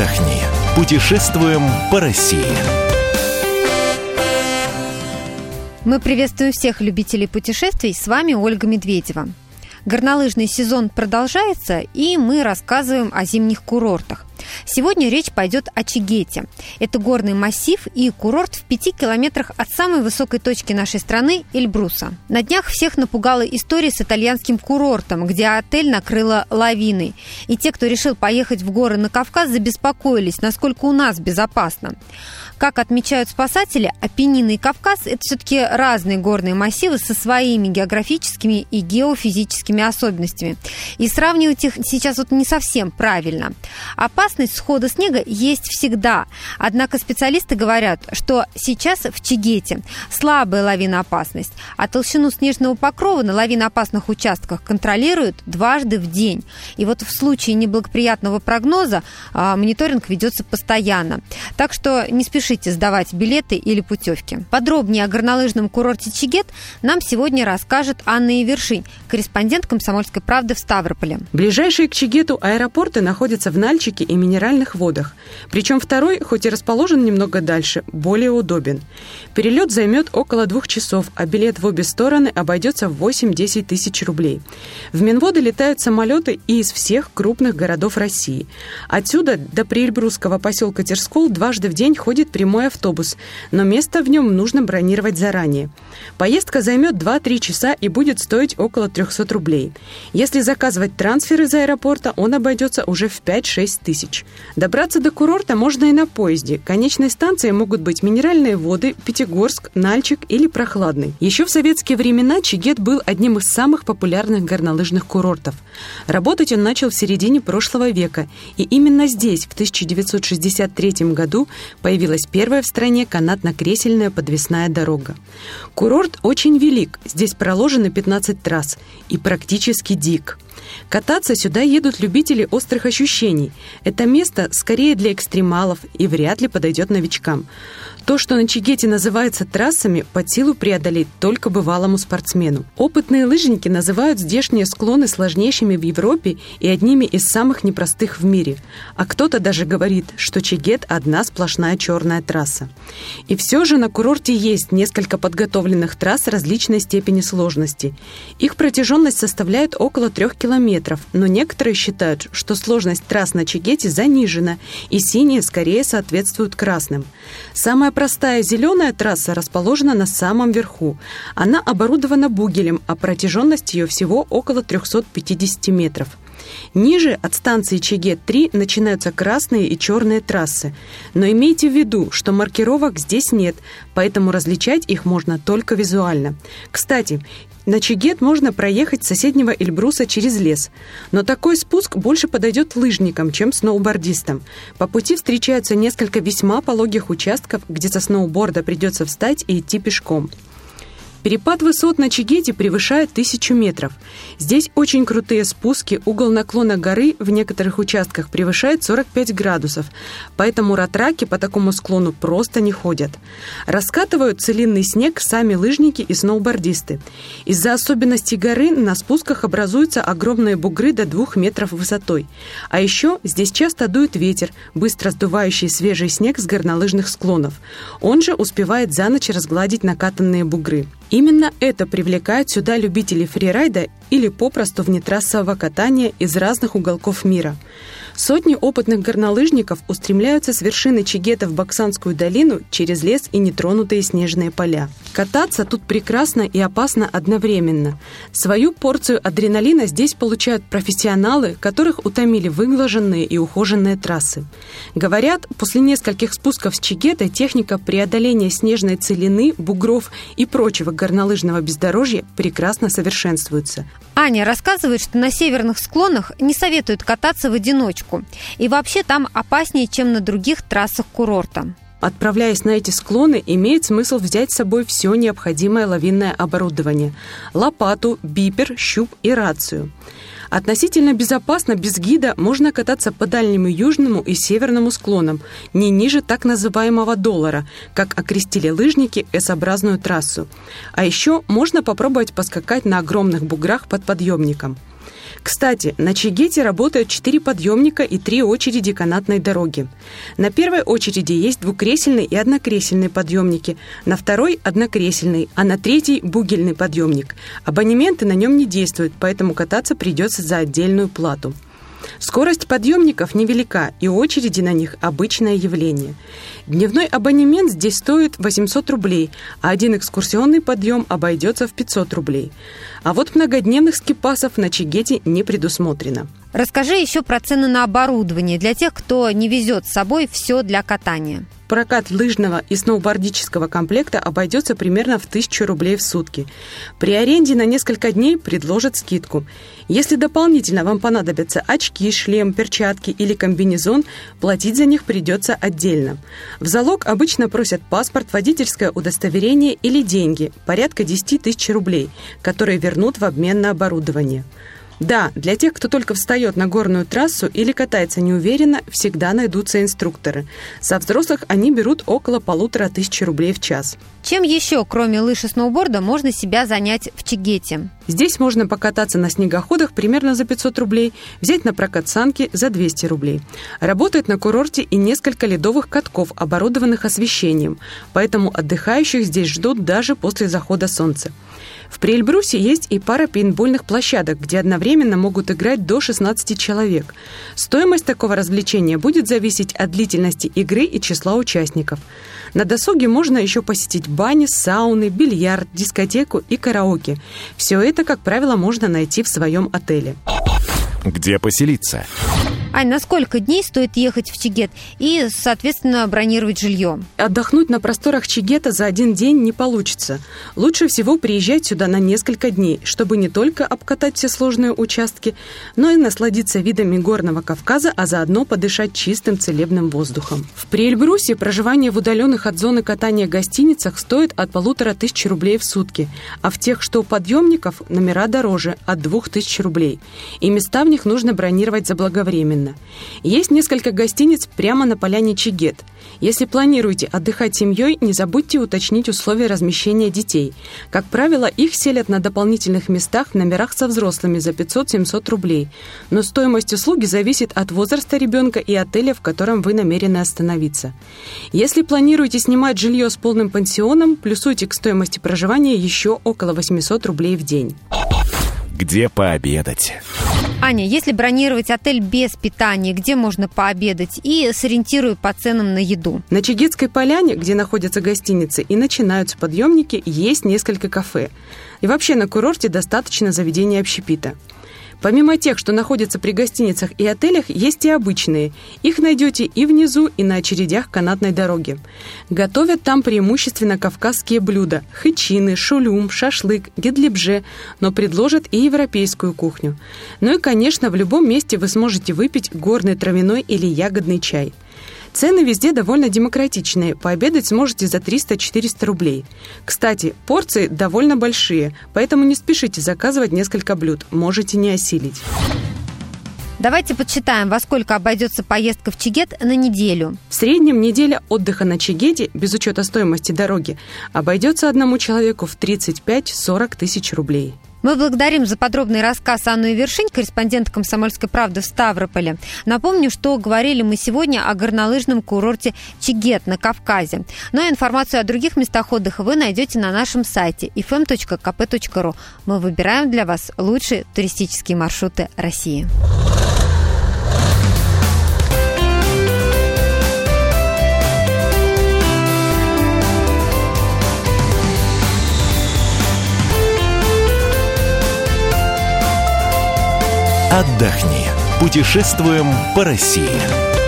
отдохни. Путешествуем по России. Мы приветствуем всех любителей путешествий. С вами Ольга Медведева. Горнолыжный сезон продолжается, и мы рассказываем о зимних курортах. Сегодня речь пойдет о Чигете. Это горный массив и курорт в пяти километрах от самой высокой точки нашей страны – Эльбруса. На днях всех напугала история с итальянским курортом, где отель накрыло лавиной. И те, кто решил поехать в горы на Кавказ, забеспокоились, насколько у нас безопасно. Как отмечают спасатели, Апеннины и Кавказ – это все-таки разные горные массивы со своими географическими и геофизическими особенностями. И сравнивать их сейчас вот не совсем правильно. Опасность схода снега есть всегда. Однако специалисты говорят, что сейчас в Чигете слабая лавиноопасность, а толщину снежного покрова на лавиноопасных участках контролируют дважды в день. И вот в случае неблагоприятного прогноза а, мониторинг ведется постоянно. Так что не спешите сдавать билеты или путевки. Подробнее о горнолыжном курорте Чигет нам сегодня расскажет Анна Ивершинь, корреспондент «Комсомольской правды» в Ставрополе. Ближайшие к Чигету аэропорты находятся в Нальчике и Минеральных водах. Причем второй, хоть и расположен немного дальше, более удобен. Перелет займет около двух часов, а билет в обе стороны обойдется в 8-10 тысяч рублей. В Минводы летают самолеты и из всех крупных городов России. Отсюда до приэльбрусского поселка Терскол дважды в день ходит прямой автобус, но место в нем нужно бронировать заранее. Поездка займет 2-3 часа и будет стоить около 300 рублей. Если заказывать трансфер из аэропорта, он обойдется уже в 5-6 тысяч. Добраться до курорта можно и на поезде. Конечной станцией могут быть минеральные воды, Пятигорск, Нальчик или Прохладный. Еще в советские времена Чигет был одним из самых популярных горнолыжных курортов. Работать он начал в середине прошлого века, и именно здесь, в 1963 году, появилась первая в стране канатно-кресельная подвесная дорога. Курорт очень велик, здесь проложено 15 трасс и практически дик. Кататься сюда едут любители острых ощущений. Это место скорее для экстремалов и вряд ли подойдет новичкам. То, что на Чигете называется трассами, под силу преодолеть только бывалому спортсмену. Опытные лыжники называют здешние склоны сложнейшими в Европе и одними из самых непростых в мире. А кто-то даже говорит, что Чигет – одна сплошная черная трасса. И все же на курорте есть несколько подготовленных трасс различной степени сложности. Их протяженность составляет около трех километров, но некоторые считают, что сложность трасс на Чигете занижена, и синие скорее соответствуют красным. Самая простая зеленая трасса расположена на самом верху. Она оборудована бугелем, а протяженность ее всего около 350 метров. Ниже от станции Чегет-3 начинаются красные и черные трассы. Но имейте в виду, что маркировок здесь нет, поэтому различать их можно только визуально. Кстати, на Чигет можно проехать с соседнего Эльбруса через лес, но такой спуск больше подойдет лыжникам, чем сноубордистам. По пути встречаются несколько весьма пологих участков, где со сноуборда придется встать и идти пешком. Перепад высот на Чигете превышает тысячу метров. Здесь очень крутые спуски, угол наклона горы в некоторых участках превышает 45 градусов, поэтому ратраки по такому склону просто не ходят. Раскатывают целинный снег сами лыжники и сноубордисты. Из-за особенностей горы на спусках образуются огромные бугры до 2 метров высотой. А еще здесь часто дует ветер, быстро сдувающий свежий снег с горнолыжных склонов. Он же успевает за ночь разгладить накатанные бугры. Именно это привлекает сюда любителей фрирайда или попросту внетрассового катания из разных уголков мира. Сотни опытных горнолыжников устремляются с вершины Чигета в Баксанскую долину через лес и нетронутые снежные поля. Кататься тут прекрасно и опасно одновременно. Свою порцию адреналина здесь получают профессионалы, которых утомили выглаженные и ухоженные трассы. Говорят, после нескольких спусков с Чигета техника преодоления снежной целины, бугров и прочего горнолыжного бездорожья прекрасно совершенствуется. Аня рассказывает, что на северных склонах не советуют кататься в одиночку. И вообще там опаснее, чем на других трассах курорта. Отправляясь на эти склоны, имеет смысл взять с собой все необходимое лавинное оборудование – лопату, бипер, щуп и рацию – Относительно безопасно без гида можно кататься по дальнему южному и северному склонам, не ниже так называемого доллара, как окрестили лыжники S-образную трассу. А еще можно попробовать поскакать на огромных буграх под подъемником. Кстати, на Чигете работают четыре подъемника и три очереди канатной дороги. На первой очереди есть двукресельный и однокресельный подъемники, на второй – однокресельный, а на третий – бугельный подъемник. Абонементы на нем не действуют, поэтому кататься придется за отдельную плату. Скорость подъемников невелика, и очереди на них – обычное явление. Дневной абонемент здесь стоит 800 рублей, а один экскурсионный подъем обойдется в 500 рублей. А вот многодневных скипасов на Чигете не предусмотрено. Расскажи еще про цены на оборудование для тех, кто не везет с собой все для катания. Прокат лыжного и сноубордического комплекта обойдется примерно в 1000 рублей в сутки. При аренде на несколько дней предложат скидку. Если дополнительно вам понадобятся очки, шлем, перчатки или комбинезон, платить за них придется отдельно. В залог обычно просят паспорт, водительское удостоверение или деньги, порядка 10 тысяч рублей, которые вернут в обмен на оборудование. Да, для тех, кто только встает на горную трассу или катается неуверенно, всегда найдутся инструкторы. Со взрослых они берут около полутора тысяч рублей в час. Чем еще, кроме лыж и сноуборда, можно себя занять в Чигете? Здесь можно покататься на снегоходах примерно за 500 рублей, взять на прокат санки за 200 рублей. Работает на курорте и несколько ледовых катков, оборудованных освещением, поэтому отдыхающих здесь ждут даже после захода солнца. В Приэльбрусе есть и пара пейнтбольных площадок, где одновременно могут играть до 16 человек. Стоимость такого развлечения будет зависеть от длительности игры и числа участников. На досуге можно еще посетить бани, сауны, бильярд, дискотеку и караоке. Все это, как правило, можно найти в своем отеле. Где поселиться? Ань, на сколько дней стоит ехать в Чигет и, соответственно, бронировать жилье? Отдохнуть на просторах Чигета за один день не получится. Лучше всего приезжать сюда на несколько дней, чтобы не только обкатать все сложные участки, но и насладиться видами горного Кавказа, а заодно подышать чистым целебным воздухом. В Приэльбрусе проживание в удаленных от зоны катания гостиницах стоит от полутора тысяч рублей в сутки, а в тех, что у подъемников, номера дороже, от двух тысяч рублей. И места в них нужно бронировать заблаговременно именно. Есть несколько гостиниц прямо на поляне Чигет. Если планируете отдыхать семьей, не забудьте уточнить условия размещения детей. Как правило, их селят на дополнительных местах в номерах со взрослыми за 500-700 рублей. Но стоимость услуги зависит от возраста ребенка и отеля, в котором вы намерены остановиться. Если планируете снимать жилье с полным пансионом, плюсуйте к стоимости проживания еще около 800 рублей в день. Где пообедать? Аня, если бронировать отель без питания, где можно пообедать? И сориентирую по ценам на еду. На Чигетской поляне, где находятся гостиницы и начинаются подъемники, есть несколько кафе. И вообще на курорте достаточно заведений общепита. Помимо тех, что находятся при гостиницах и отелях, есть и обычные. Их найдете и внизу, и на очередях канатной дороги. Готовят там преимущественно кавказские блюда – хычины, шулюм, шашлык, гедлибже, но предложат и европейскую кухню. Ну и, конечно, в любом месте вы сможете выпить горный травяной или ягодный чай – Цены везде довольно демократичные. Пообедать сможете за 300-400 рублей. Кстати, порции довольно большие, поэтому не спешите заказывать несколько блюд. Можете не осилить. Давайте подсчитаем, во сколько обойдется поездка в Чигет на неделю. В среднем неделя отдыха на Чигете, без учета стоимости дороги, обойдется одному человеку в 35-40 тысяч рублей. Мы благодарим за подробный рассказ Анну Вершинь, корреспондент «Комсомольской правды» в Ставрополе. Напомню, что говорили мы сегодня о горнолыжном курорте Чигет на Кавказе. Но информацию о других местах отдыха вы найдете на нашем сайте fm.kp.ru. Мы выбираем для вас лучшие туристические маршруты России. Путешествуем по России.